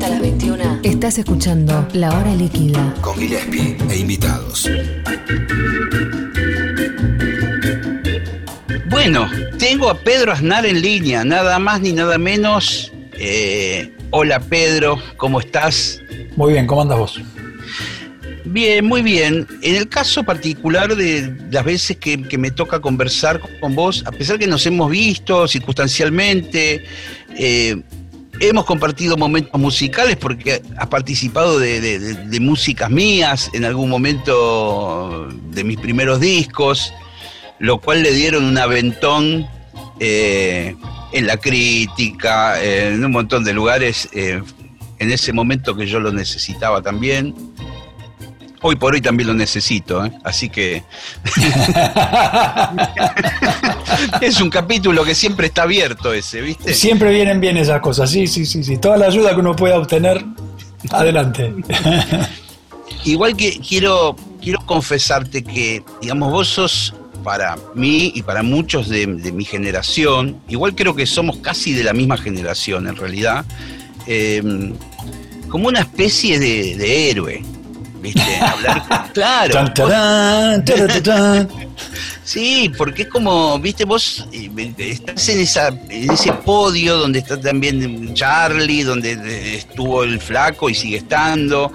hasta las 21. Estás escuchando La Hora Líquida. Con Gillespie e invitados. Bueno, tengo a Pedro Aznar en línea, nada más ni nada menos. Eh, hola Pedro, ¿cómo estás? Muy bien, ¿cómo andas vos? Bien, muy bien. En el caso particular de las veces que, me toca conversar con vos, a pesar que nos hemos visto circunstancialmente, eh, hemos compartido momentos musicales porque has participado de, músicas mías en algún momento de mis primeros discos lo cual le dieron un aventón eh, en la crítica, en un montón de lugares, eh, en ese momento que yo lo necesitaba también. Hoy por hoy también lo necesito, ¿eh? así que es un capítulo que siempre está abierto ese, ¿viste? Siempre vienen bien esas cosas, sí, sí, sí, sí. Toda la ayuda que uno pueda obtener, adelante. Igual que quiero, quiero confesarte que, digamos, vos sos para mí y para muchos de, mi generación, igual creo que somos casi de la misma generación en realidad, em, como una especie de, héroe. ¿Viste? Hablar, claro. sí, porque es como, viste, vos eh, estás en, esa, en ese podio donde está también Charlie, donde estuvo el flaco y sigue estando.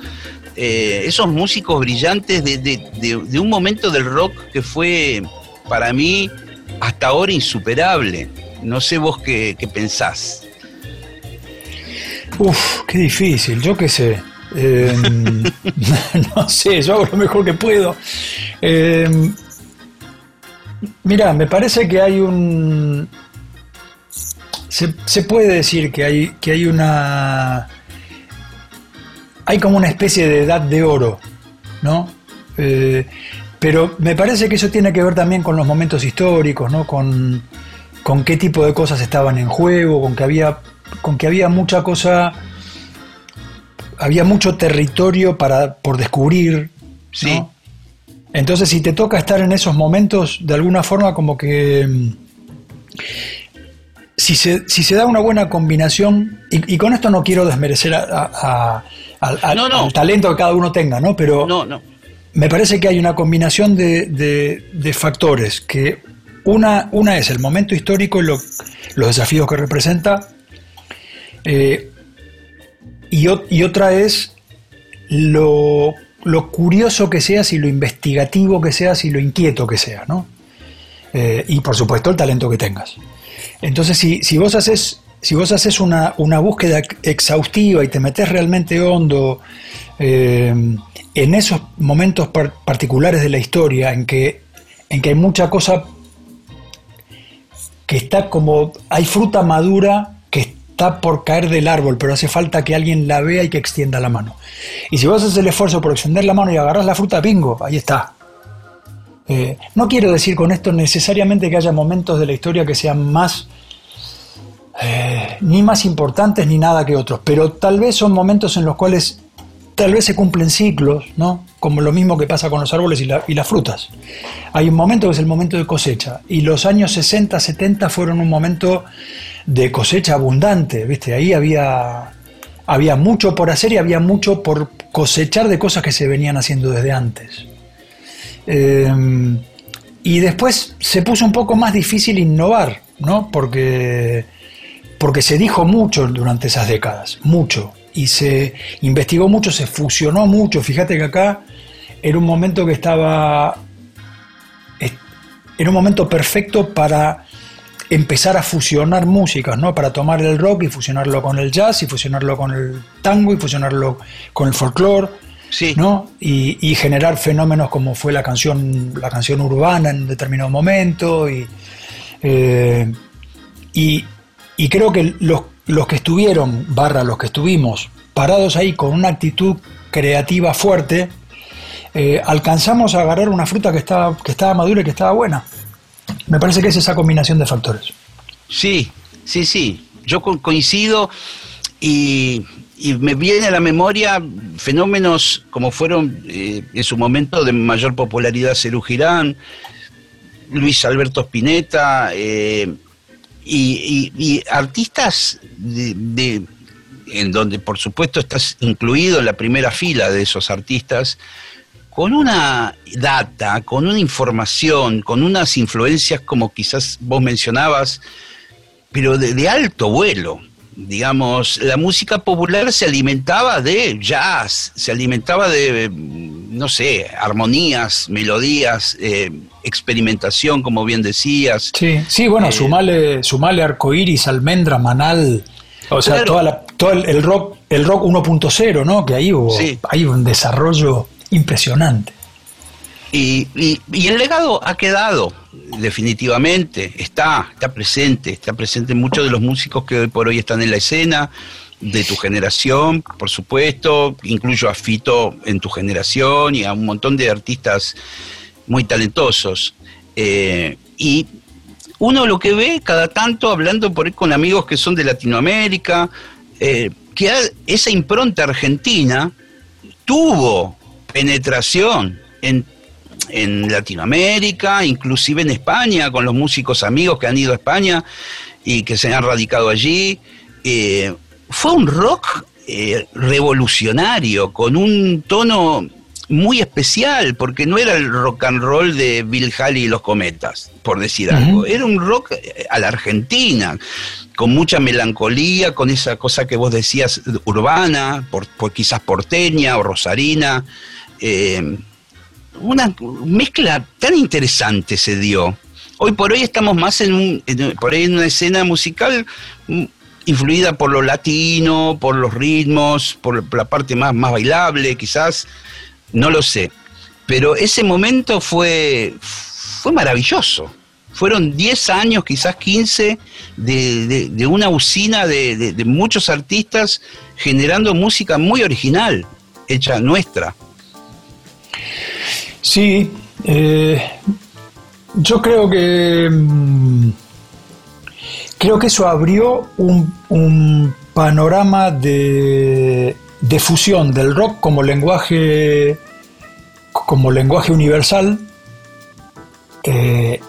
Eh, esos músicos brillantes de, un momento del rock que fue para mí hasta ahora insuperable. No sé vos qué, pensás. Uf, qué difícil, yo qué sé. Em, no sé, yo hago lo mejor que puedo. Eh, mira, me parece que hay un... Se, puede decir que hay, que hay una hay como una especie de edad de oro, ¿no? Eh, pero me parece que eso tiene que ver también con los momentos históricos, ¿no? Con, qué tipo de cosas estaban en juego, con que había, con que había mucha cosa, había mucho territorio para, por descubrir. Sí. Entonces, si te toca estar en esos momentos, de alguna forma, como que. Mm, si se, si se da una buena combinación, y, con esto no quiero desmerecer a al, talento que cada uno tenga, ¿no? Pero me parece que hay una combinación de, factores, que una, una, es el momento histórico y los desafíos que representa, eh, y, otra es lo, curioso que seas y lo investigativo que seas y lo inquieto que seas, ¿no? Eh, y por supuesto el talento que tengas. Entonces, si, vos haces si vos haces una, búsqueda exhaustiva y te metes realmente hondo eh, en esos momentos particulares de la historia en que, en que hay mucha cosa que está como, hay fruta madura está por caer del árbol, pero hace falta que alguien la vea y que extienda la mano. Y si vos haces el esfuerzo por extender la mano y agarras la fruta, bingo, ahí está. Eh, no quiero decir con esto necesariamente que haya momentos de la historia que sean más eh, ni más importantes ni nada que otros, pero tal vez son momentos en los cuales tal vez se cumplen ciclos, ¿no? Como lo mismo que pasa con los árboles y, las frutas. Hay un momento que es el momento de cosecha, y los años 60, 70 fueron un momento de cosecha abundante, ¿viste? Ahí había, había mucho por hacer y había mucho por cosechar de cosas que se venían haciendo desde antes. Eh, y después se puso un poco más difícil innovar, ¿no? Porque porque se dijo mucho durante esas décadas, mucho, y se investigó mucho, se fusionó mucho. Fíjate que acá era un momento que estaba, era un momento perfecto para empezar a fusionar músicas, ¿no? Para tomar el rock y fusionarlo con el jazz, y fusionarlo con el tango, y fusionarlo con el folclore, sí. ¿no? Y, generar fenómenos como fue la canción, la canción urbana en determinado momento, y, eh, y, y creo que los, los que estuvieron, barra los que estuvimos, parados ahí con una actitud creativa fuerte, eh, alcanzamos a agarrar una fruta que estaba, que estaba madura y que estaba buena. Me parece que es esa combinación de factores. Sí, sí, sí. Yo coincido y, me viene a la memoria fenómenos como fueron eh, en su momento de mayor popularidad Cerú Girán, Luis Alberto Spinetta, eh, y, artistas de, en donde por supuesto estás incluido en la primera fila de esos artistas, con una data, con una información, con unas influencias como quizás vos mencionabas, pero de, alto vuelo. Digamos, la música popular se alimentaba de jazz, se alimentaba de, no sé, armonías, melodías, eh, experimentación, como bien decías. Sí, sí bueno, eh, sumale, sumale arcoíris, almendra, manal, o sea, todo el, rock, el rock 1.0, ¿no? Que ahí hubo, hay un desarrollo impresionante. Y, el legado ha quedado, definitivamente, está, está presente, está presente en muchos de los músicos que hoy por hoy están en la escena, de tu generación, por supuesto, incluyo a Fito en tu generación y a un montón de artistas muy talentosos. Eh, y uno lo que ve cada tanto, hablando por ahí con amigos que son de Latinoamérica, eh, que esa impronta argentina tuvo penetración en, Latinoamérica, inclusive en España, con los músicos amigos que han ido a España y que se han radicado allí. Eh, fue un rock eh, revolucionario, con un tono muy especial, porque no era el rock and roll de Bill Haley y los cometas, por decir algo. Era un rock eh, a la Argentina, con mucha melancolía, con esa cosa que vos decías urbana, por, quizás porteña o rosarina. Eh, una mezcla tan interesante se dio. Hoy por hoy estamos más en, un, por ahí en una escena musical mm, influida por lo latino, por los ritmos, por la parte más, más bailable, quizás, no lo sé. Pero ese momento fue, fue maravilloso. Fueron 10 años, quizás 15, de, una usina de, de muchos artistas generando música muy original, hecha nuestra. Sí, eh, yo creo que mm, creo que eso abrió un, panorama de, de, fusión del rock como lenguaje como lenguaje universal eh,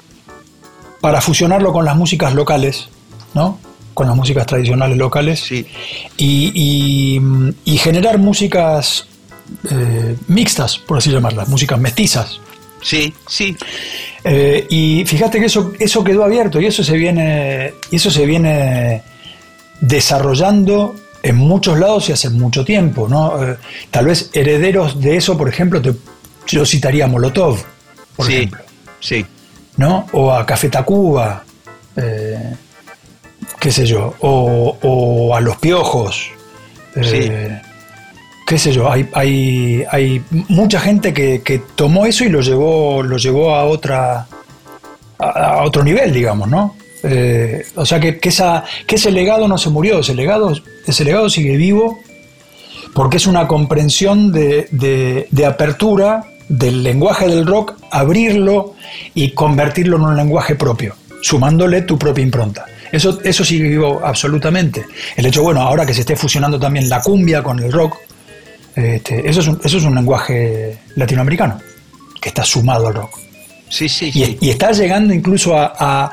para fusionarlo con las músicas locales, ¿no? Con las músicas tradicionales locales sí. y, y generar músicas eh, mixtas, por así llamarlas, músicas mestizas. Sí, sí. Eh, y fíjate que eso, eso quedó abierto y eso se viene, y eso se viene desarrollando en muchos lados y hace mucho tiempo, ¿no? Eh, tal vez herederos de eso, por ejemplo, yo citaría a Molotov, por ejemplo. Sí. ¿No? O a Café Tacuba, qué sé yo, o, a Los Piojos. Sí qué sé yo, hay, hay, hay mucha gente que, tomó eso y lo llevó, lo llevó a otra a, otro nivel, digamos, ¿no? Eh, o sea que, ese legado no se murió, ese legado, ese legado sigue vivo porque es una comprensión de, de, apertura del lenguaje del rock, abrirlo y convertirlo en un lenguaje propio, sumándole tu propia impronta. Eso, eso sigue vivo absolutamente. El hecho, bueno, ahora que se esté fusionando también la cumbia con el rock, este, eso, es un, eso es un lenguaje latinoamericano que está sumado al rock. Sí, sí, y, está llegando incluso a,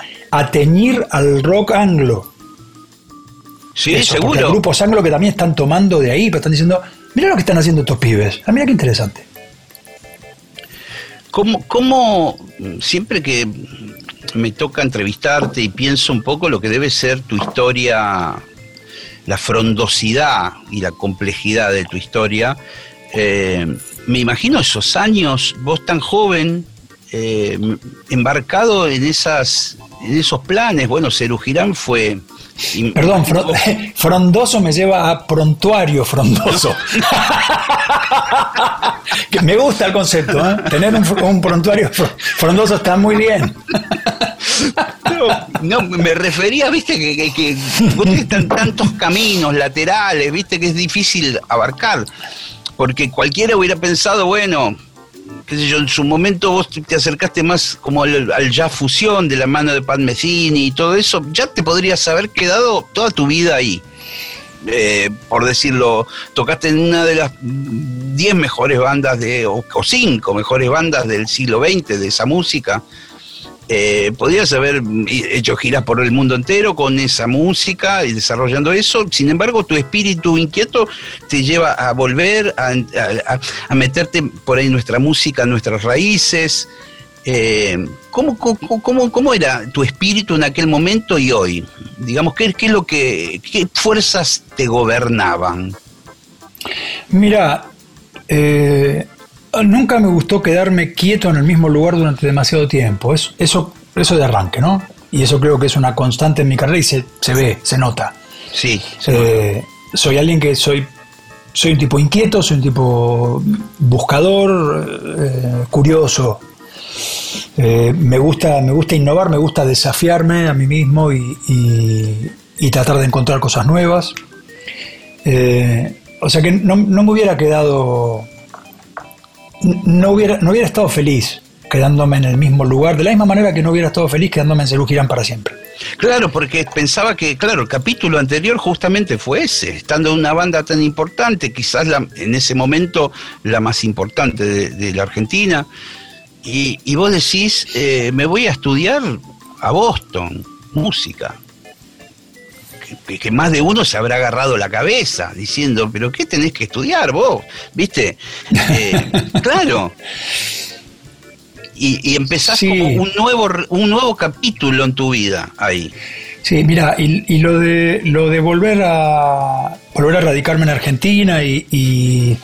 teñir al rock anglo. Sí, seguro. Hay grupos anglo que también están tomando de ahí, pero están diciendo, mira lo que están haciendo estos pibes. Ah, mira qué interesante. ¿Cómo, ¿Cómo, siempre que me toca entrevistarte y pienso un poco lo que debe ser tu historia la frondosidad y la complejidad de tu historia, eh, me imagino esos años, vos tan joven, eh, embarcado en, esas, en esos planes. Bueno, Cerugirán fue... Perdón, frondoso me lleva a prontuario frondoso. me gusta el concepto, ¿eh? tener un, prontuario frondoso está muy bien. No, me refería, viste, que, que, están tantos caminos laterales, viste, que es difícil abarcar. Porque cualquiera hubiera pensado, bueno, qué sé yo, en su momento vos te acercaste más como al, ya fusión de la mano de Pat Metheny y todo eso, ya te podrías haber quedado toda tu vida ahí. Eh, por decirlo, tocaste en una de las 10 mejores bandas de, o, o cinco mejores bandas del siglo XX de esa música Eh, podías haber hecho giras por el mundo entero con esa música y desarrollando eso. Sin embargo, tu espíritu inquieto te lleva a volver a, meterte por ahí nuestra música, nuestras raíces. Eh, ¿cómo, cómo, era tu espíritu en aquel momento y hoy? Digamos, ¿qué, qué es lo que, qué fuerzas te gobernaban? Mira, eh, nunca me gustó quedarme quieto en el mismo lugar durante demasiado tiempo. eso, eso de arranque, ¿no? Y eso creo que es una constante en mi carrera y se, ve, se nota. Sí. Eh, soy alguien que soy, soy un tipo inquieto, soy un tipo buscador, eh, curioso. me, gusta, me gusta innovar, me gusta desafiarme a mí mismo y, tratar de encontrar cosas nuevas. o sea que no, no me hubiera quedado no hubiera, no hubiera estado feliz quedándome en el mismo lugar, de la misma manera que no hubiera estado feliz quedándome en Cerú Girán para siempre. Claro, porque pensaba que, claro, el capítulo anterior justamente fue ese, estando en una banda tan importante, quizás la, en ese momento la más importante de, la Argentina, y, vos decís, eh, me voy a estudiar a Boston, música que, más de uno se habrá agarrado la cabeza diciendo, pero ¿qué tenés que estudiar vos? ¿Viste? Eh, claro. Y, y empezás como un nuevo, un nuevo capítulo en tu vida ahí. Sí, mira, y, lo de lo de volver a volver a radicarme en Argentina y, y,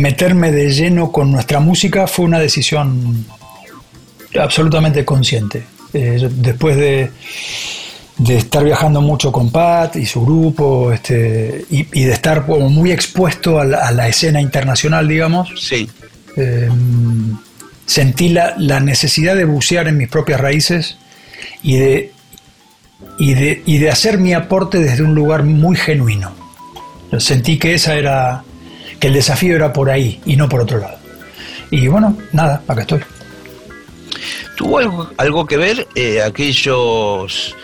meterme de lleno con nuestra música fue una decisión absolutamente consciente. Eh, después de de estar viajando mucho con Pat y su grupo, este, y, de estar como muy expuesto a la, escena internacional, digamos. Sí. Em, sentí la, necesidad de bucear en mis propias raíces y de, y de, y de hacer mi aporte desde un lugar muy genuino. Sentí que esa era, que el desafío era por ahí y no por otro lado. Y bueno, nada, acá estoy. ¿Tuvo algo, algo que ver eh, aquellos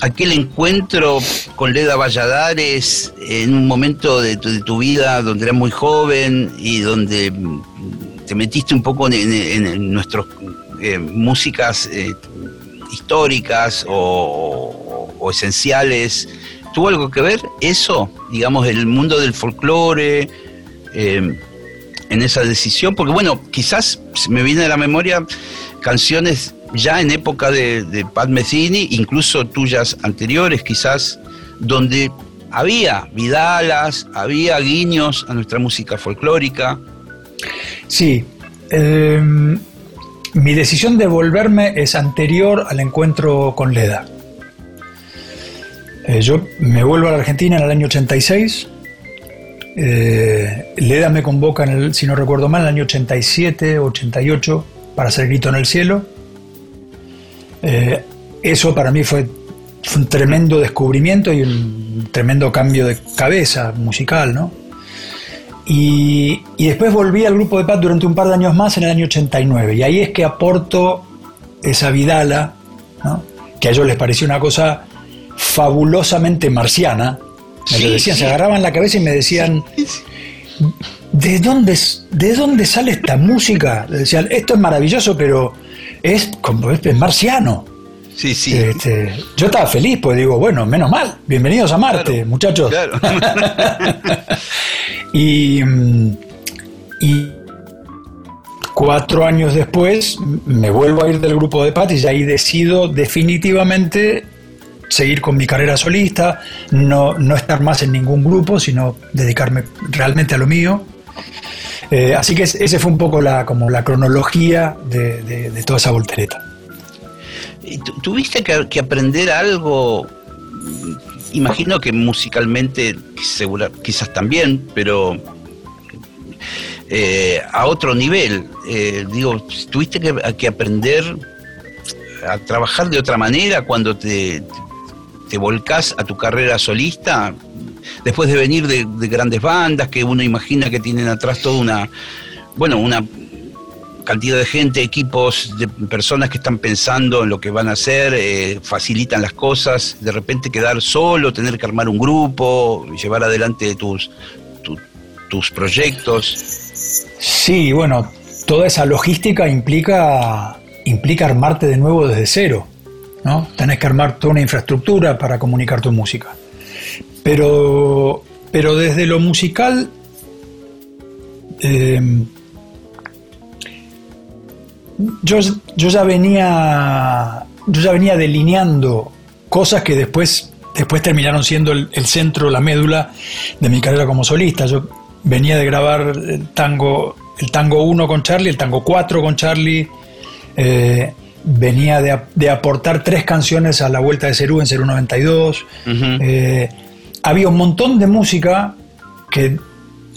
aquel encuentro con Leda Valladares en un momento de tu, vida donde eras muy joven y donde te metiste un poco en, nuestras eh, músicas eh, históricas o, esenciales. ¿Tuvo algo que ver eso, digamos, el mundo del folclore, eh, en esa decisión? Porque bueno, quizás me viene a la memoria canciones ya en época de, de Pat Metheny, incluso tuyas anteriores quizás, donde había vidalas, había guiños a nuestra música folclórica. Sí, em, mi decisión de volverme es anterior al encuentro con Leda. Eh, yo me vuelvo a la Argentina en el año 86. Eh, Leda me convoca, en el, si no recuerdo mal, en el año 87, 88, para hacer Grito en el Cielo. Eh, eso para mí fue, un tremendo descubrimiento y un tremendo cambio de cabeza musical, ¿no? Y, después volví al grupo de Pat durante un par de años más en el año 89. Y ahí es que aporto esa Vidala, que a ellos les pareció una cosa fabulosamente marciana. Me lo decían, se agarraban la cabeza y me decían, ¿de dónde, ¿de dónde sale esta música? Decían, esto es maravilloso, pero es como es marciano. Sí, sí. Este, yo estaba feliz, pues digo, bueno, menos mal, bienvenidos a Marte, muchachos. y, y cuatro años después me vuelvo a ir del grupo de Pat y ahí decido definitivamente seguir con mi carrera solista, no, no estar más en ningún grupo, sino dedicarme realmente a lo mío. Eh, así que ese fue un poco la, como la cronología de, toda esa voltereta. ¿Tuviste que, aprender algo? Imagino que musicalmente, segura, quizás también, pero eh, a otro nivel. Eh, digo, ¿tuviste que, que, aprender a trabajar de otra manera cuando te, te volcás a tu carrera solista? Después de venir de, grandes bandas que uno imagina que tienen atrás toda una, bueno, una cantidad de gente, equipos, de personas que están pensando en lo que van a hacer, eh, facilitan las cosas, de repente quedar solo, tener que armar un grupo, llevar adelante tus, tus proyectos. Sí, bueno, toda esa logística implica implica armarte de nuevo desde cero. ¿no? Tenés que armar toda una infraestructura para comunicar tu música. Pero, pero desde lo musical, eh, yo, yo, ya venía, yo ya venía delineando cosas que después, después terminaron siendo el, el, centro, la médula de mi carrera como solista. Yo venía de grabar el tango, el tango 1 con Charlie, el tango 4 con Charlie. Eh, venía de, de, aportar tres canciones a la Vuelta de Cerú en Cerú 92. Uh -huh. eh, había un montón de música que,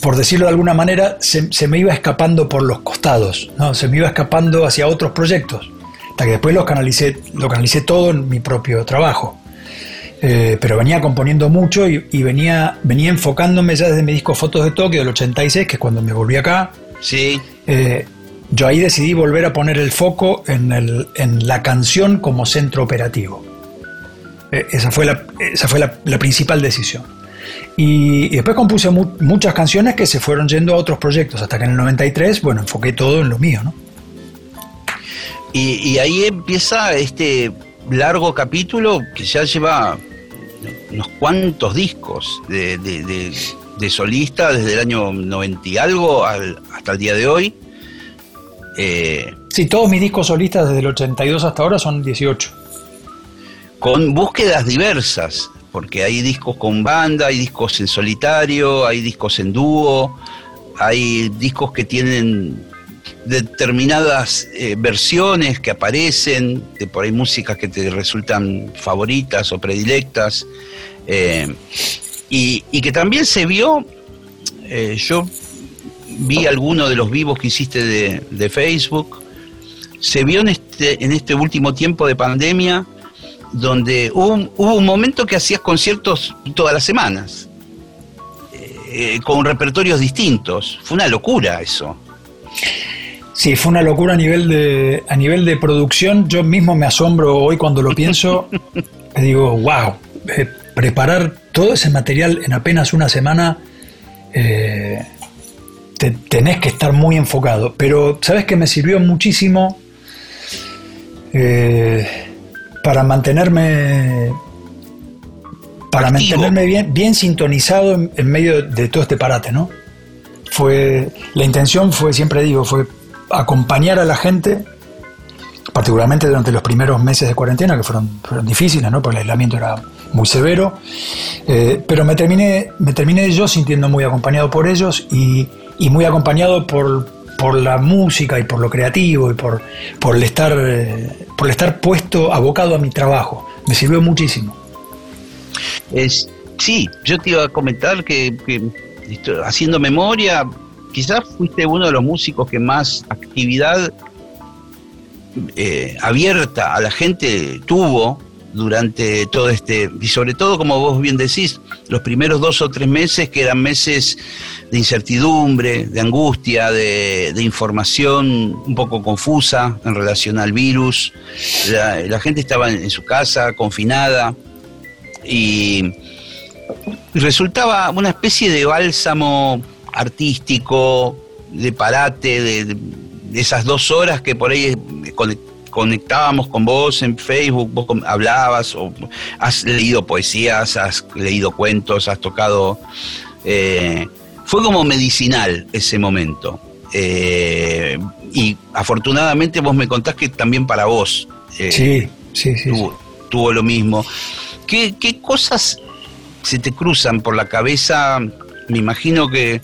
por decirlo de alguna manera, se, se, me iba escapando por los costados, ¿no? se me iba escapando hacia otros proyectos, hasta que después los canalicé, lo canalicé todo en mi propio trabajo. Eh, pero venía componiendo mucho y, y, venía, venía enfocándome ya desde mi disco Fotos de Tokio del 86, que es cuando me volví acá. Sí. Eh, yo ahí decidí volver a poner el foco en, el, en la canción como centro operativo. Eh, esa fue la, esa fue la, la principal decisión. Y, y, después compuse mu muchas canciones que se fueron yendo a otros proyectos, hasta que en el 93, bueno, enfoqué todo en lo mío, ¿no? Y, y ahí empieza este largo capítulo que ya lleva unos cuantos discos de, de, de, de, solista desde el año 90 y algo al, hasta el día de hoy. Eh, sí, todos mis discos solistas desde el 82 hasta ahora son 18. Con búsquedas diversas, porque hay discos con banda, hay discos en solitario, hay discos en dúo, hay discos que tienen determinadas eh, versiones que aparecen, de por ahí músicas que te resultan favoritas o predilectas, eh, y, y, que también se vio, eh, yo vi algunos de los vivos que hiciste de, de, Facebook, se vio en este, en este último tiempo de pandemia, donde hubo un, hubo un momento que hacías conciertos todas las semanas, eh, con repertorios distintos, fue una locura eso. Sí, fue una locura a nivel de, a nivel de producción. Yo mismo me asombro hoy cuando lo pienso. digo, wow, eh, preparar todo ese material en apenas una semana, eh, te, tenés que estar muy enfocado. Pero, ¿sabes que me sirvió muchísimo eh, para mantenerme para Activo. mantenerme bien, bien sintonizado en, en medio de todo este parate, ¿no? Fue, la intención fue, siempre digo, fue acompañar a la gente, particularmente durante los primeros meses de cuarentena, que fueron, fueron difíciles, ¿no? porque el aislamiento era muy severo, eh, pero me terminé, me terminé yo sintiendo muy acompañado por ellos y, y muy acompañado por, por, la música y por lo creativo y por, por, el estar, eh, por el estar puesto, abocado a mi trabajo. Me sirvió muchísimo. Es, sí, yo te iba a comentar que, haciendo memoria, quizás fuiste uno de los músicos que más actividad eh, abierta a la gente tuvo durante todo este, y sobre todo, como vos bien decís, los primeros dos o tres meses que eran meses de incertidumbre, de angustia, de, información un poco confusa en relación al virus. La, gente estaba en, su casa, confinada, y, resultaba una especie de bálsamo artístico, de parate, de, esas dos horas que por ahí conectábamos con vos en Facebook, vos hablabas, o has leído poesías, has leído cuentos, has tocado... Eh, fue como medicinal ese momento. Eh, y afortunadamente vos me contás que también para vos eh, sí, sí, sí, tuvo, tuvo, lo mismo. ¿Qué, ¿Qué cosas se te cruzan por la cabeza me imagino que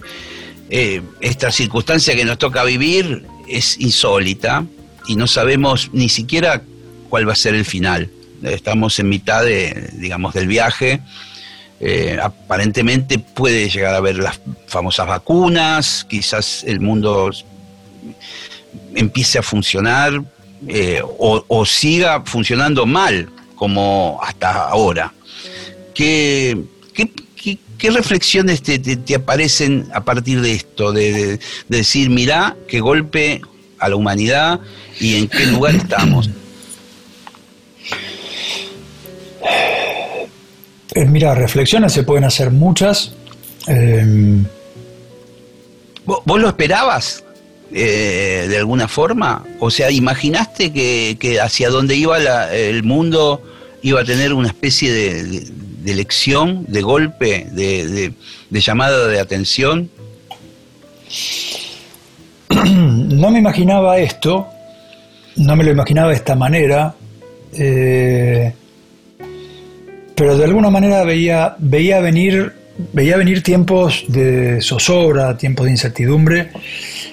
eh, esta circunstancia que nos toca vivir es insólita y no sabemos ni siquiera cuál va a ser el final. Estamos en mitad de, digamos, del viaje. Eh, aparentemente puede llegar a haber las famosas vacunas, quizás el mundo empiece a funcionar eh, o, siga funcionando mal como hasta ahora. ¿Qué, qué, qué, qué reflexiones te, te, te, aparecen a partir de esto? De, de, de, decir, mirá, qué golpe a la humanidad y en qué lugar estamos. Eh, mira, reflexiones se pueden hacer muchas. Eh... ¿Vos, ¿Vos, lo esperabas? eh, de alguna forma? O sea, ¿imaginaste que, hacia dónde iba el mundo iba a tener una especie de, elección, de golpe, de, llamada de atención? No me imaginaba esto, no me lo imaginaba de esta manera, eh, pero de alguna manera veía, veía, venir, veía venir tiempos de zozobra, tiempos de incertidumbre.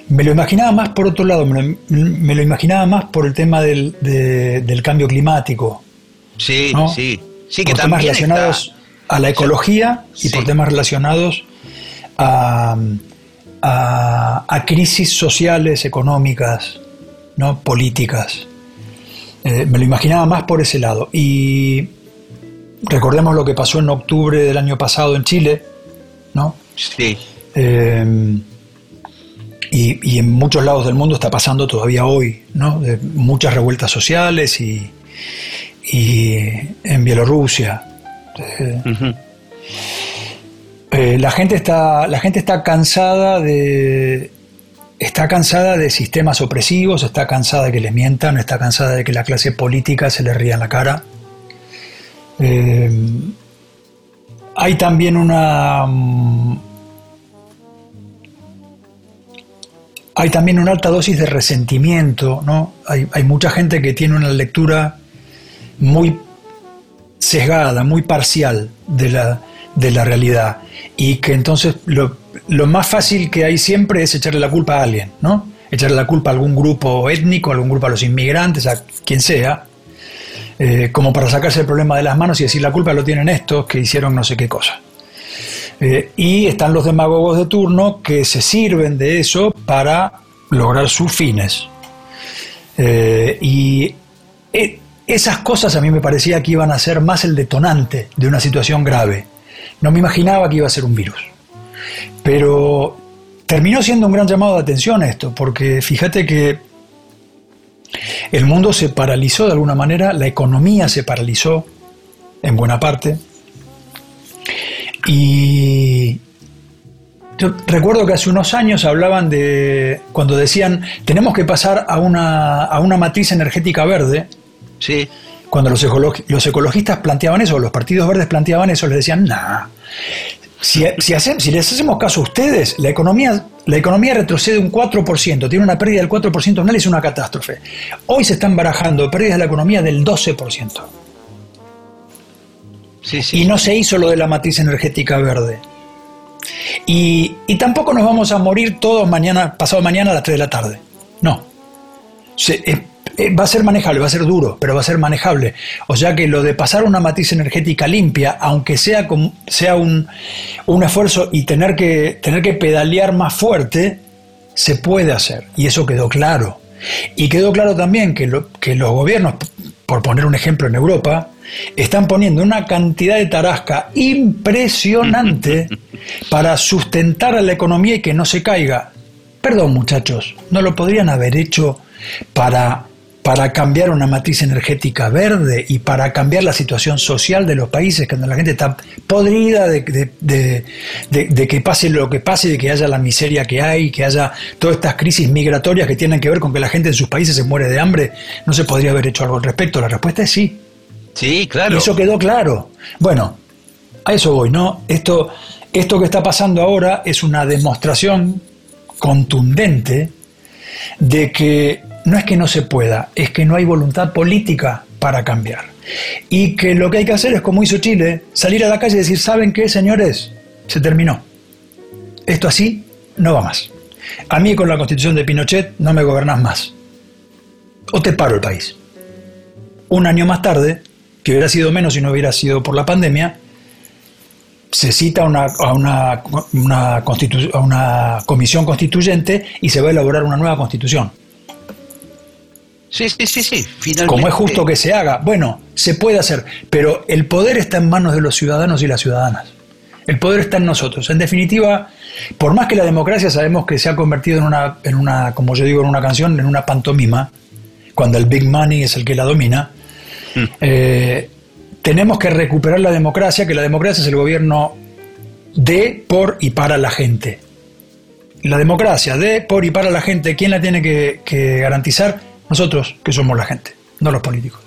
Me lo imaginaba más por otro lado, me lo, imaginaba más por el tema del, del cambio climático. Sí, sí, sí, que por temas relacionados a la ecología y por temas relacionados a, a, crisis sociales, económicas, ¿no? políticas. Eh, me lo imaginaba más por ese lado. Y recordemos lo que pasó en octubre del año pasado en Chile, ¿no? Sí. Eh, y, en muchos lados del mundo está pasando todavía hoy, ¿no? De muchas revueltas sociales y, en Bielorrusia. Eh, la gente está la gente está cansada de está cansada de sistemas opresivos, está cansada de que les mientan, está cansada de que la clase política se le ría en la cara. Eh, hay también una mm, hay también una alta dosis de resentimiento, ¿no? Hay, hay mucha gente que tiene una lectura muy sesgada, muy parcial de la, de la realidad y que entonces lo, lo más fácil que hay siempre es echarle la culpa a alguien, ¿no? Echarle la culpa a algún grupo étnico, a algún grupo a los inmigrantes, a quien sea, eh, como para sacarse el problema de las manos y decir la culpa lo tienen estos que hicieron no sé qué cosa. Eh, y están los demagogos de turno que se sirven de eso para lograr sus fines. Eh, y esas cosas a mí me parecía que iban a ser más el detonante de una situación grave. No me imaginaba que iba a ser un virus. Pero terminó siendo un gran llamado de atención esto, porque fíjate que el mundo se paralizó de alguna manera, la economía se paralizó en buena parte. Y yo recuerdo que hace unos años hablaban de, cuando decían, tenemos que pasar a una, a una matriz energética verde. Sí. Cuando los, los ecologistas planteaban eso, los partidos verdes planteaban eso, les decían, nah, si, si, les hacemos caso a ustedes, la economía, la economía retrocede un 4%, tiene una pérdida del 4% anual, es una catástrofe. Hoy se están barajando pérdidas de la economía del 12%. Y no se hizo lo de la matriz energética verde. Y, tampoco nos vamos a morir todos mañana, pasado mañana a las 3 de la tarde. No. Se, eh, va a ser manejable, va a ser duro, pero va a ser manejable. O sea que lo de pasar una matriz energética limpia, aunque sea, sea un, esfuerzo y tener que, tener que pedalear más fuerte, se puede hacer. Y eso quedó claro. Y quedó claro también que, que los gobiernos, por poner un ejemplo en Europa, están poniendo una cantidad de tarasca impresionante para sustentar a la economía y que no se caiga. Perdón muchachos, ¿no lo podrían haber hecho para para cambiar una matriz energética verde y para cambiar la situación social de los países, cuando la gente está podrida de, que pase lo que pase, de que haya la miseria que hay, que haya todas estas crisis migratorias que tienen que ver con que la gente en sus países se muere de hambre, ¿no se podría haber hecho algo al respecto? La respuesta es sí. Sí, claro. Y eso quedó claro. Bueno, a eso voy, ¿no? Esto, esto que está pasando ahora es una demostración contundente de que no es que no se pueda, es que no hay voluntad política para cambiar. Y que lo que hay que hacer es, como hizo Chile, salir a la calle y decir, ¿saben qué, señores? Se terminó. Esto así no va más. A mí con la constitución de Pinochet no me gobernás más. O te paro el país. Un año más tarde, que hubiera sido menos si no hubiera sido por la pandemia, se cita a a una comisión constituyente y se va a elaborar una nueva constitución. Sí, sí, sí, sí. Finalmente. Como es justo que se haga. Bueno, se puede hacer, pero el poder está en manos de los ciudadanos y las ciudadanas. El poder está en nosotros. En definitiva, por más que la democracia sabemos que se ha convertido en una, en una, como yo digo en una canción, en una pantomima, cuando el big money es el que la domina, hmm. eh, tenemos que recuperar la democracia, que la democracia es el gobierno de, por y para la gente. la democracia de, por y para la gente, ¿quién la tiene que, que garantizar? Nosotros, que somos la gente, no los políticos.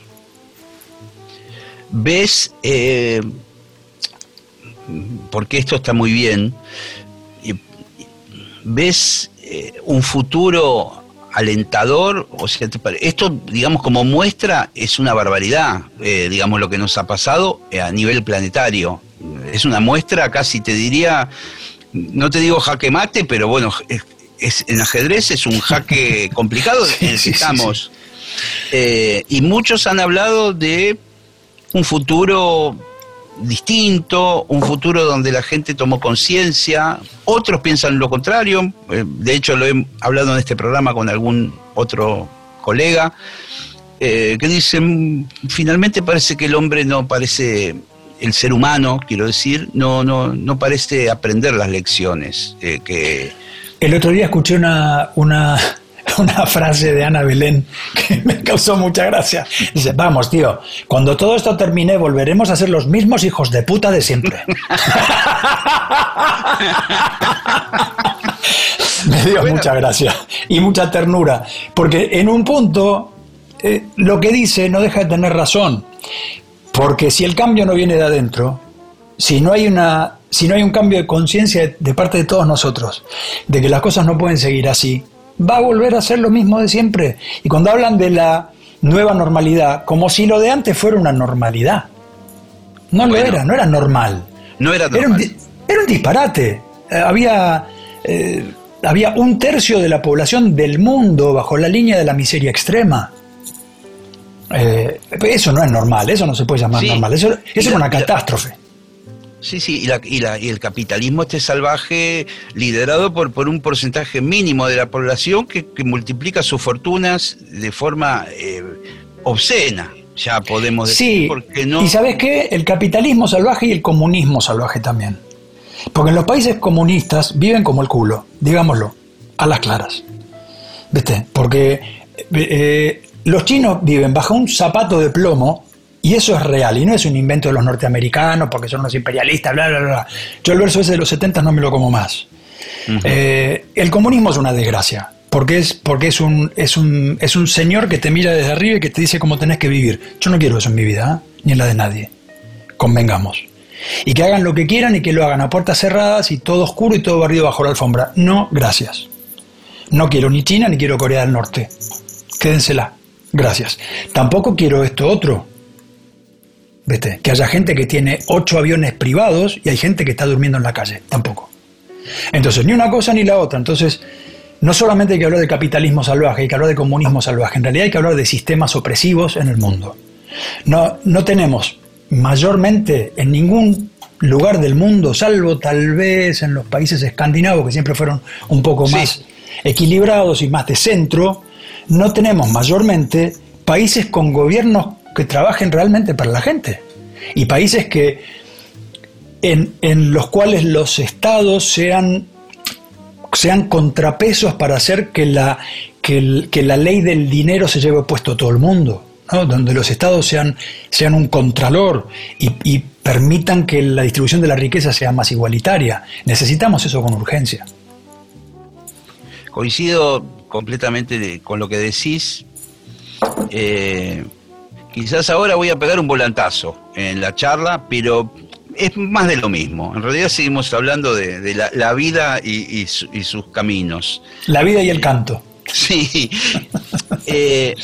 ¿Ves, eh, porque esto está muy bien, ves eh, un futuro alentador? O sea, esto, digamos, como muestra, es una barbaridad, eh, digamos, lo que nos ha pasado a nivel planetario. Es una muestra, casi te diría, no te digo jaque mate, pero bueno, es, en ajedrez es un jaque complicado Sí, en el que estamos. Eh, y muchos han hablado de un futuro distinto, un futuro donde la gente tomó conciencia, otros piensan lo contrario, eh, de hecho lo he hablado en este programa con algún otro colega, eh, que dicen, finalmente parece que el hombre no parece, el ser humano, quiero decir, no, no, no parece aprender las lecciones eh, que... El otro día escuché una, una, una frase de Ana Belén que me causó mucha gracia. Dice, vamos, tío, cuando todo esto termine volveremos a ser los mismos hijos de puta de siempre. me dio Bueno. mucha gracia y mucha ternura, porque en un punto eh, lo que dice no deja de tener razón, porque si el cambio no viene de adentro, si no hay una si no hay un cambio de conciencia de, parte de todos nosotros de que las cosas no pueden seguir así va a volver a ser lo mismo de siempre y cuando hablan de la nueva normalidad como si lo de antes fuera una normalidad no Bueno. lo era no era normal No era era un, normal. era un disparate Eh, había eh, había un tercio de la población del mundo bajo la línea de la miseria extrema Eh, eso no es normal, eso no se puede llamar Sí. normal, eso, eso era una catástrofe. Sí, sí, y, la- y la- y el capitalismo este salvaje liderado por, por un porcentaje mínimo de la población que, que multiplica sus fortunas de forma eh, obscena, ya podemos decir, Sí, porque no... y sabes qué, el capitalismo salvaje y el comunismo salvaje también. Porque en los países comunistas viven como el culo, digámoslo, a las claras. ¿Viste? Porque eh, eh, los chinos viven bajo un zapato de plomo y eso es real y no es un invento de los norteamericanos porque son los imperialistas, bla, bla, bla. Yo el verso ese de los 70 no me lo como más. Eh, el comunismo es una desgracia. Porque, es, porque es, un, es, un, es un señor que te mira desde arriba y que te dice cómo tenés que vivir. Yo no quiero eso en mi vida, ¿eh? ni en la de nadie. Convengamos. Y que hagan lo que quieran y que lo hagan a puertas cerradas y todo oscuro y todo barrido bajo la alfombra. No, gracias. No quiero ni China ni quiero Corea del Norte. Quédensela. Gracias. Tampoco quiero esto otro. ¿Viste? Que haya gente que tiene ocho aviones privados y hay gente que está durmiendo en la calle. Tampoco. Entonces, ni una cosa ni la otra. Entonces, no solamente hay que hablar de capitalismo salvaje, hay que hablar de comunismo salvaje. En realidad hay que hablar de sistemas opresivos en el mundo. No, no tenemos mayormente en ningún lugar del mundo, salvo tal vez en los países escandinavos, que siempre fueron un poco Sí. más equilibrados y más de centro, no tenemos mayormente países con gobiernos que trabajen realmente para la gente. Y países que en, en los cuales los estados sean, sean contrapesos para hacer que la, que, que la ley del dinero se lleve puesto a todo el mundo, ¿no? donde los estados sean, sean un contralor y, permitan que la distribución de la riqueza sea más igualitaria. Necesitamos eso con urgencia. Coincido completamente con lo que decís. Eh, quizás ahora voy a pegar un volantazo en la charla, pero es más de lo mismo. En realidad seguimos hablando de, de la, la vida y, y su- y sus caminos. La vida y el canto. Sí. Eh,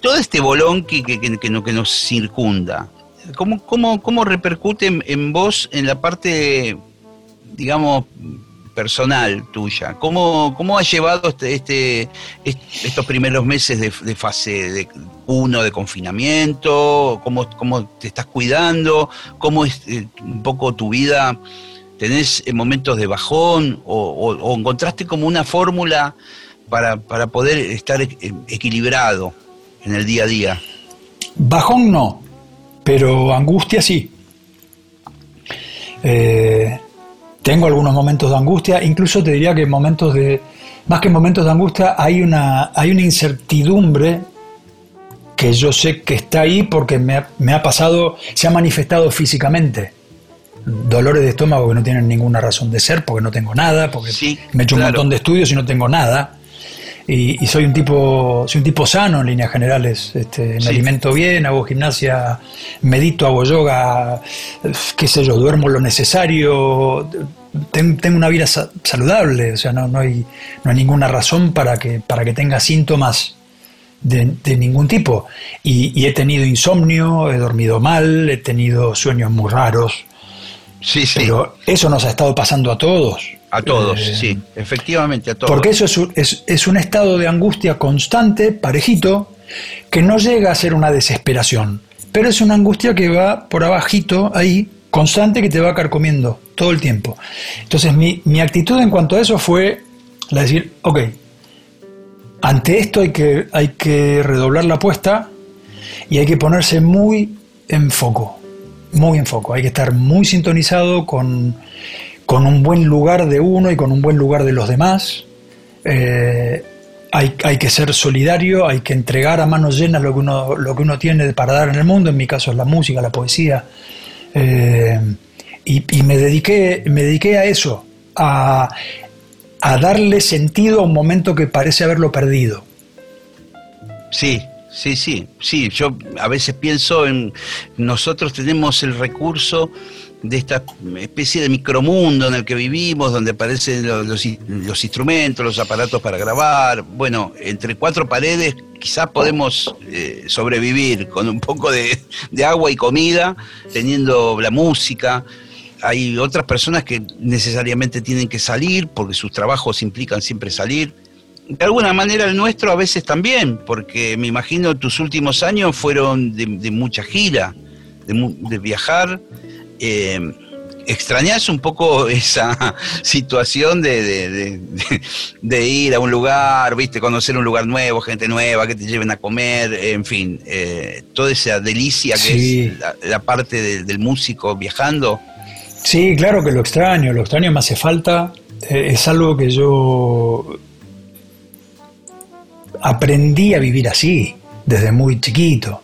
todo este bolón que, que- que- que no- que nos circunda, ¿cómo, cómo, cómo repercute en, en vos en la parte, digamos, personal tuya? ¿Cómo, cómo has llevado este, este, est- estos primeros meses de, fase de uno de confinamiento? ¿Cómo, ¿Cómo te estás cuidando? ¿Cómo es eh, un poco tu vida? ¿Tenés eh, momentos de bajón o, encontraste como una fórmula para, para poder estar e- equilibrado en el día a día? Bajón no, pero angustia sí. Eh, tengo algunos momentos de angustia, incluso te diría que momentos de, más que momentos de angustia, hay una, hay una incertidumbre que yo sé que está ahí porque me ha, me ha pasado, se ha manifestado físicamente. dolores de estómago que no tienen ninguna razón de ser, porque no tengo nada, porque Sí, me he hecho un montón de estudios y no tengo nada. Y, y soy un tipo soy un tipo sano en líneas generales. Este, me Sí. alimento bien, hago gimnasia, medito, hago yoga, qué sé yo, duermo lo necesario. Ten- Tengo una vida sa- saludable, o sea, no, no, hay, no hay ninguna razón para que, para que tenga síntomas de, de ningún tipo. Y, y he tenido insomnio, he dormido mal, he tenido sueños muy raros, Sí, sí. pero eso nos ha estado pasando a todos. a todos, Eh, sí. Efectivamente, a todos. Porque eso es un, es, es un estado de angustia constante, parejito, que no llega a ser una desesperación, pero es una angustia que va por abajito ahí, constante, que te va carcomiendo todo el tiempo. Entonces mi, mi actitud en cuanto a eso fue la de decir, ok, ante esto hay que, hay que redoblar la apuesta y hay que ponerse muy en foco, muy en foco, hay que estar muy sintonizado con, con un buen lugar de uno y con un buen lugar de los demás. Eh, hay, hay que ser solidario, hay que entregar a manos llenas lo que, uno, lo que uno tiene para dar en el mundo, en mi caso es la música, la poesía. Eh, y y me, dediqué, me dediqué a eso, a, a darle sentido a un momento que parece haberlo perdido. Sí, sí, sí, sí. Yo a veces pienso en nosotros tenemos el recurso de esta especie de micromundo en el que vivimos, donde aparecen los, los in- los instrumentos, los aparatos para grabar. Bueno, entre cuatro paredes quizás podemos eh, sobrevivir con un poco de, agua y comida, teniendo la música. Hay otras personas que necesariamente tienen que salir porque sus trabajos implican siempre salir. De alguna manera el nuestro a veces también, porque me imagino tus últimos años fueron de, mucha gira, de viajar. Eh, ¿Extrañas un poco esa situación de, de- de- de- de ir a un lugar, viste, conocer un lugar nuevo, gente nueva, que te lleven a comer, en fin, eh, toda esa delicia que Sí. es la, la parte de- del músico viajando? Sí, claro que lo extraño, lo extraño me hace falta. Eh, es algo que yo aprendí a vivir así desde muy chiquito.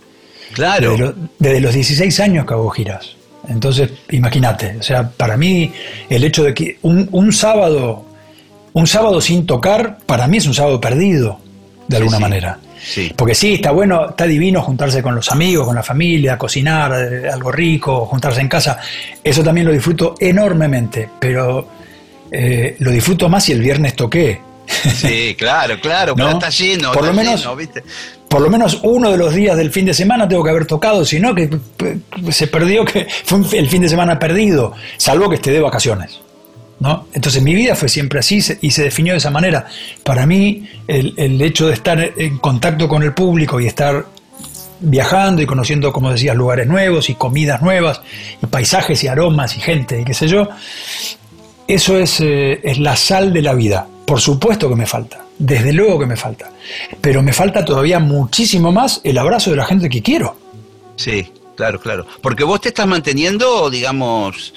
Claro. Desde, lo- desde los 16 años que hago giras. Entonces, imagínate, o sea, para mí el hecho de que un, un sábado, un sábado sin tocar, para mí es un sábado perdido, de alguna sí. manera. Sí. Porque sí, está bueno, está divino juntarse con los amigos, con la familia, cocinar eh, algo rico, juntarse en casa. Eso también lo disfruto enormemente, pero eh, lo disfruto más si el viernes toqué. Sí, claro, claro, ¿No? pero está lleno. Por lo menos- lleno, ¿viste? Por lo menos uno de los días del fin de semana tengo que haber tocado, si no, que se perdió, que fue el fin de semana perdido, salvo que esté de vacaciones. ¿no? Entonces mi vida fue siempre así y se definió de esa manera. Para mí el, el hecho de estar en contacto con el público y estar viajando y conociendo, como decías, lugares nuevos y comidas nuevas y paisajes y aromas y gente y qué sé yo, eso es, eh, es la sal de la vida. Por supuesto que me falta, desde luego que me falta, pero me falta todavía muchísimo más el abrazo de la gente que quiero. Sí, claro, claro. Porque vos te estás manteniendo, digamos,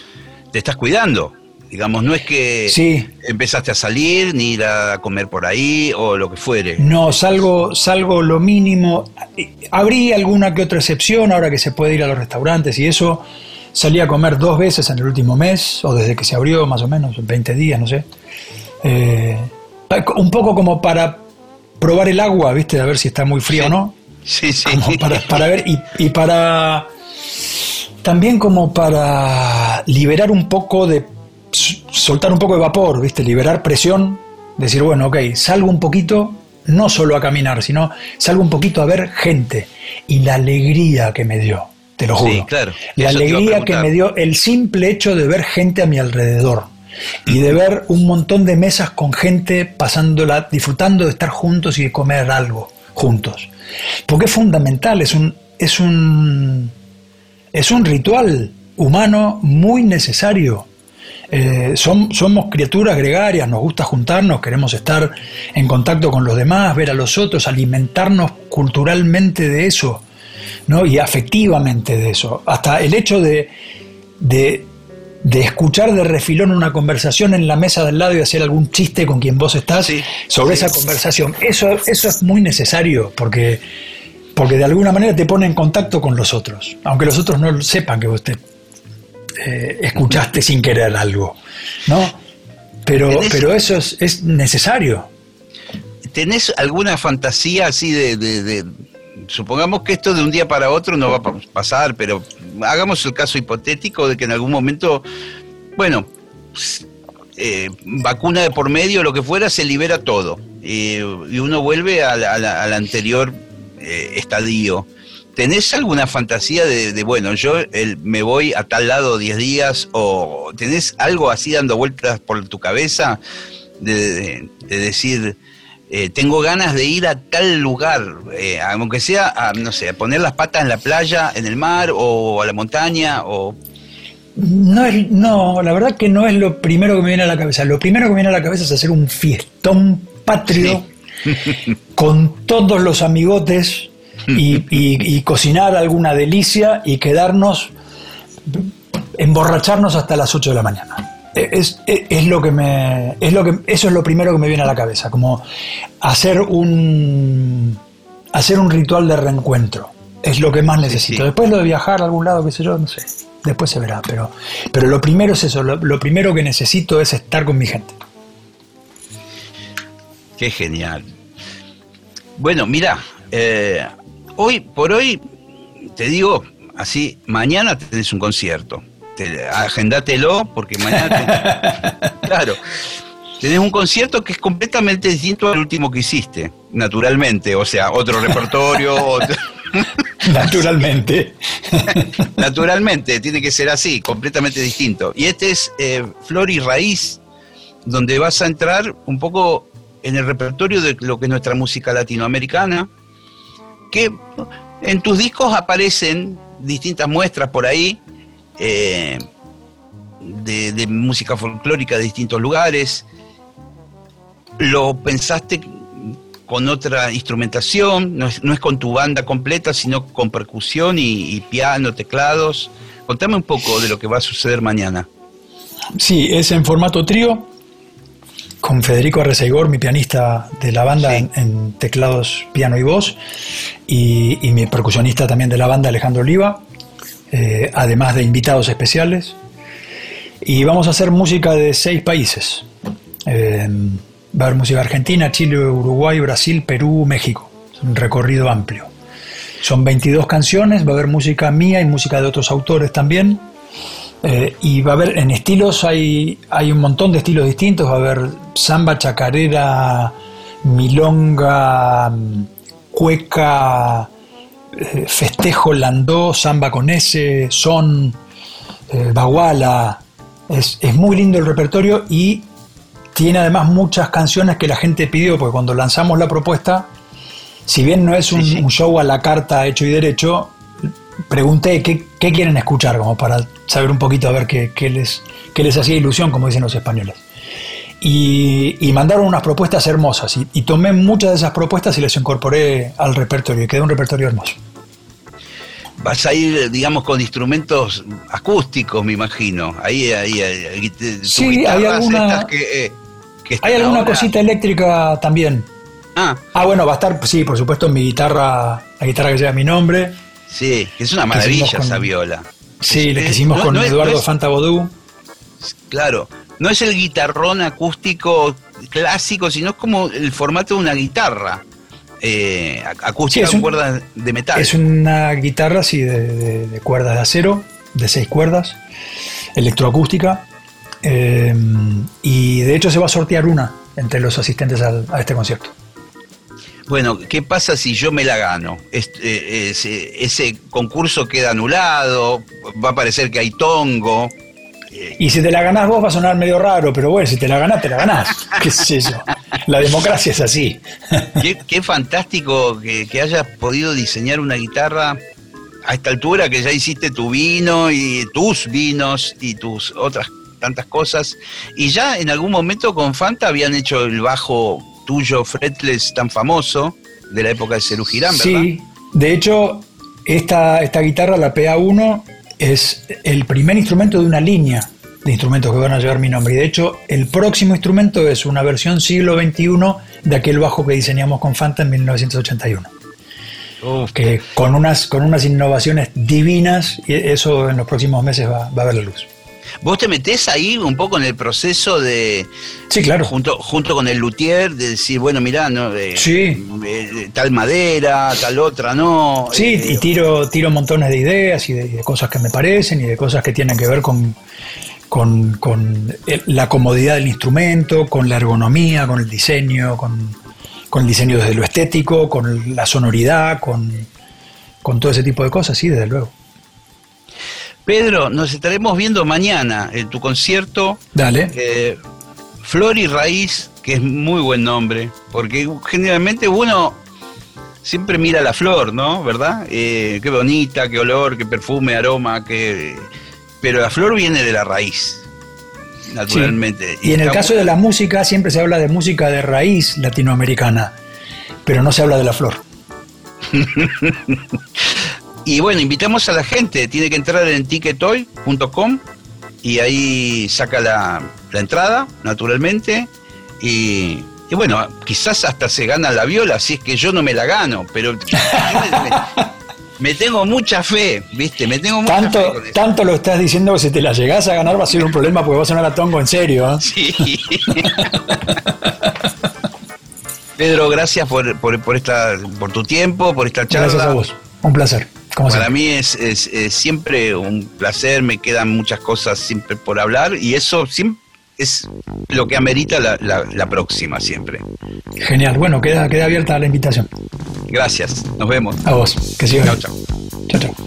te estás cuidando. Digamos, no es que Sí. empezaste a salir ni ir a comer por ahí o lo que fuere. No, salgo, salgo lo mínimo. Habría alguna que otra excepción ahora que se puede ir a los restaurantes y eso. Salí a comer dos veces en el último mes, o desde que se abrió, más o menos, 20 días, no sé. Eh, un poco como para probar el agua, ¿viste? A ver si está muy fría Sí. o no. Sí, sí. Como para, para ver y, y para también como para liberar un poco de soltar un poco de vapor, ¿viste? Liberar presión, decir, bueno, ok, salgo un poquito, no solo a caminar, sino salgo un poquito a ver gente y la alegría que me dio, te lo Sí, juro. claro. La Eso alegría que me dio el simple hecho de ver gente a mi alrededor y de ver un montón de mesas con gente pasándola, disfrutando de estar juntos y de comer algo juntos. Porque es fundamental, es un, es un, es un ritual humano muy necesario. Eh, som- somos criaturas gregarias, nos gusta juntarnos, queremos estar en contacto con los demás, ver a los otros, alimentarnos culturalmente de eso, ¿no? y afectivamente de eso. Hasta el hecho de, de, de escuchar de refilón una conversación en la mesa del lado y hacer algún chiste con quien vos estás Sí, sobre sí. esa conversación. Eso, eso es muy necesario porque, porque de alguna manera te pone en contacto con los otros, aunque los otros no sepan que vos te, eh, escuchaste sin querer algo, ¿no? Pero, pero eso es, es necesario. ¿Tenés alguna fantasía así de, de- de- Supongamos que esto de un día para otro no va a pa- pasar, pero hagamos el caso hipotético de que en algún momento, bueno, eh, vacuna de por medio, lo que fuera, se libera todo. eh, y uno vuelve al, anterior eh, estadio. ¿Tenés alguna fantasía de, bueno, yo me voy a tal lado 10 días? ¿O tenés algo así dando vueltas por tu cabeza de decir, eh, tengo ganas de ir a tal lugar, eh, aunque sea, a, no sé, a poner las patas en la playa, en el mar o a la montaña? o No, es, no, la verdad que no es lo primero que me viene a la cabeza. Lo primero que me viene a la cabeza es hacer un fiestón patrio con todos los amigotes y, y- y cocinar alguna delicia y quedarnos, emborracharnos hasta las 8 de la mañana. Es, es- es lo que me, es lo que, eso es lo primero que me viene a la cabeza, como hacer un, hacer un ritual de reencuentro. Es lo que más necesito. sí. Después lo de viajar a algún lado, qué sé yo, no sé. Después se verá, pero, pero lo primero es eso, lo, lo primero que necesito es estar con mi gente. Qué genial. Bueno, mira, eh, hoy por hoy, te digo, así, mañana tenés un concierto. Te, agendátelo porque mañana... te- claro. Tenés un concierto que es completamente distinto al último que hiciste, naturalmente. O sea, otro repertorio, otro- Naturalmente. naturalmente, tiene que ser así, completamente distinto. Y este es eh, Flor y Raíz, donde vas a entrar un poco en el repertorio de lo que es nuestra música latinoamericana, que en tus discos aparecen distintas muestras por ahí eh, de, de música folclórica de distintos lugares. Lo pensaste con otra instrumentación, no es, no es con tu banda completa, sino con percusión y, y piano, teclados. Contame un poco de lo que va a suceder mañana. Sí, es en formato trío, con Federico Arrezaigor, mi pianista de la banda Sí. en, en teclados, piano y voz, y, y mi percusionista también de la banda, Alejandro Oliva, eh, además de invitados especiales. Y vamos a hacer música de seis países. Eh, va a haber música argentina, Chile, Uruguay, Brasil, Perú, México. Es un recorrido amplio. Son 22 canciones, va a haber música mía y música de otros autores también. Eh, y va a haber, en estilos hay, hay un montón de estilos distintos, va a haber samba, chacarera, milonga, cueca, eh, festejo, landó, samba con S, son, eh, baguala. Es, es muy lindo el repertorio y tiene además muchas canciones que la gente pidió, porque cuando lanzamos la propuesta, si bien no es un, Sí, sí. un show a la carta hecho y derecho, pregunté qué, qué quieren escuchar, como para saber un poquito a ver qué, qué les, qué les hacía ilusión, como dicen los españoles. Y, y mandaron unas propuestas hermosas, y, y tomé muchas de esas propuestas y las incorporé al repertorio, y quedó un repertorio hermoso. Vas a ir, digamos, con instrumentos acústicos, me imagino. Ahí, ahí, Sí, hay alguna- que, eh, que Hay alguna ahora. cosita eléctrica también. Ah, Ah, bueno, va a estar, sí, por supuesto, mi guitarra, la guitarra que lleva mi nombre. sí, que es una maravilla con- esa viola. Sí, la que hicimos no- con no es- Eduardo no es- Fanta Bodú. Claro, no es el guitarrón acústico clásico, sino es como el formato de una guitarra eh, ac- acústica Sí, es un- con cuerdas de metal. Es una guitarra así de, de- de cuerdas de acero, de seis cuerdas, electroacústica. eh, y de hecho se va a sortear una entre los asistentes al- a este concierto. Bueno, ¿qué pasa si yo me la gano? Eh, ese, ese concurso queda anulado, va a parecer que hay tongo. Y si te la ganás vos va a sonar medio raro, pero bueno, si te la ganás, te la ganás. ¿Qué es eso? La democracia es así. Qué, qué fantástico que, que hayas podido diseñar una guitarra a esta altura, que ya hiciste tu vino y tus vinos y tus otras tantas cosas. Y ya en algún momento con Fanta habían hecho el bajo tuyo fretless tan famoso de la época de Cerú Girán, ¿verdad? Sí, de hecho, esta, esta guitarra, la PA1, es el primer instrumento de una línea de instrumentos que van a llevar mi nombre. Y de hecho, el próximo instrumento es una versión siglo XXI de aquel bajo que diseñamos con Fanta en 1981. Uf. que con unas, con unas innovaciones divinas, y eso en los próximos meses va, va a ver la luz. Vos te metés ahí un poco en el proceso de, Sí, claro. junto, junto con el luthier, de decir, bueno, mirá, no, Eh, Sí. eh, tal madera, tal otra, no. Sí, Eh, y tiro, tiro montones de ideas y de, de cosas que me parecen y de cosas que tienen que ver con, con, con la comodidad del instrumento, con la ergonomía, con el diseño, con, con el diseño desde lo estético, con la sonoridad, con, con todo ese tipo de cosas, sí, desde luego. Pedro, nos estaremos viendo mañana en tu concierto. Dale. eh, Flor y Raíz, que es muy buen nombre, porque generalmente uno siempre mira la flor, ¿no? ¿Verdad? Eh, qué bonita, qué olor, qué perfume, aroma, qué... Pero la flor viene de la raíz, naturalmente. Y en el caso de la música, siempre se habla de música de raíz latinoamericana, pero no se habla de la flor. Y bueno, invitamos a la gente, tiene que entrar en ticketoy.com y ahí saca la, la entrada, naturalmente. Y, y bueno, quizás hasta se gana la viola, si es que yo no me la gano, pero me, tengo mucha fe, ¿viste? Me tengo mucha fe Tanto, con eso. tanto lo estás diciendo que si te la llegás a ganar va a ser un problema porque vas a sonar a tongo en serio. ¿eh? Sí. Pedro, gracias por, por, por esta, por tu tiempo, por esta charla. Gracias a vos. Un placer. Como Para mí es, es- es siempre un placer, me quedan muchas cosas siempre por hablar y eso siempre es lo que amerita la, la- la próxima siempre. Genial. Bueno, queda, queda abierta la invitación. Gracias, nos vemos. A vos. Que sigas. Chao, chao. Chao, chao.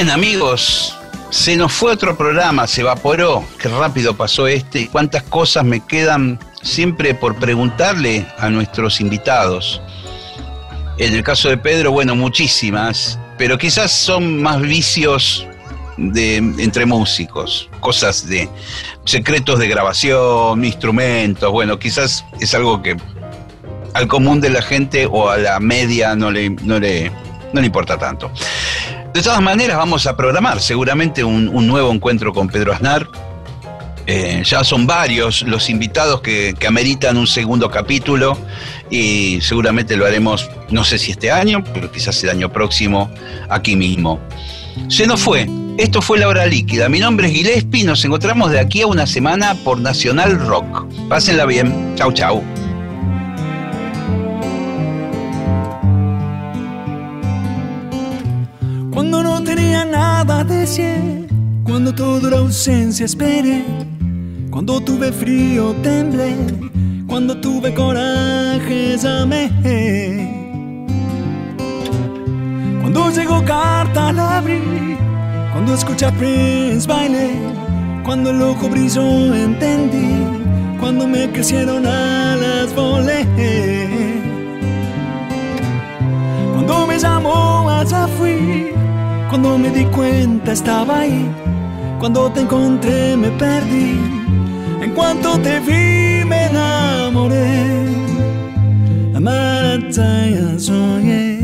Bien, amigos, se nos fue otro programa, se evaporó. Qué rápido pasó este. Cuántas cosas me quedan siempre por preguntarle a nuestros invitados. En el caso de Pedro, bueno, muchísimas, pero quizás son más vicios de, entre músicos, cosas de secretos de grabación, instrumentos, bueno, quizás es algo que al común de la gente o a la media no le, no le, no le importa tanto. De todas maneras, vamos a programar seguramente un, un nuevo encuentro con Pedro Aznar. Eh, ya son varios los invitados que, que, ameritan un segundo capítulo y seguramente lo haremos, no sé si este año, pero quizás el año próximo, aquí mismo. Se nos fue. Esto fue La Hora Líquida. Mi nombre es Gillespie. Nos encontramos de aquí a una semana por Nacional Rock. Pásenla bien. Chau, chau. Decir, cuando toda la ausencia esperé, cuando tuve frío temblé, cuando tuve coraje llamé. Cuando llegó carta la abrí, cuando escuché a Prince bailé, cuando el ojo brilló entendí, cuando me crecieron alas volé. Cuando me llamó allá fui, cuando me di cuenta estaba ahí, cuando te encontré me perdí, en cuanto te vi me enamoré. Amar Zaya soñé,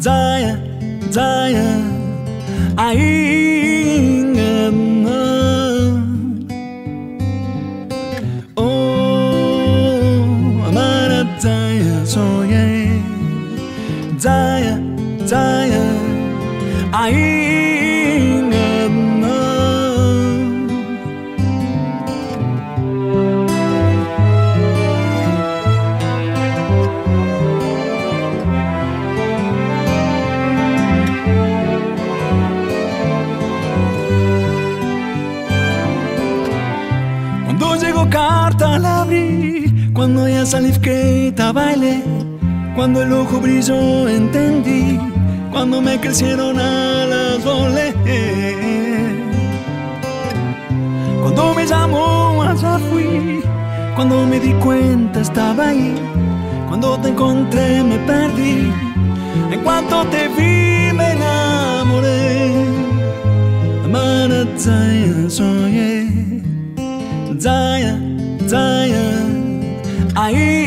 Zaya, Zaya, ahí Oh, amar Zaya soñé, Zaya. Cuando llegó carta la abrí, cuando ya salí que bailé, cuando el ojo brilló entendí cuando me crecieron alas volé. Cuando me llamó allá fui, cuando me di cuenta estaba ahí, cuando te encontré me perdí, en cuanto te vi me enamoré. Amara Zaya soñé, Zaya, Zaya, ahí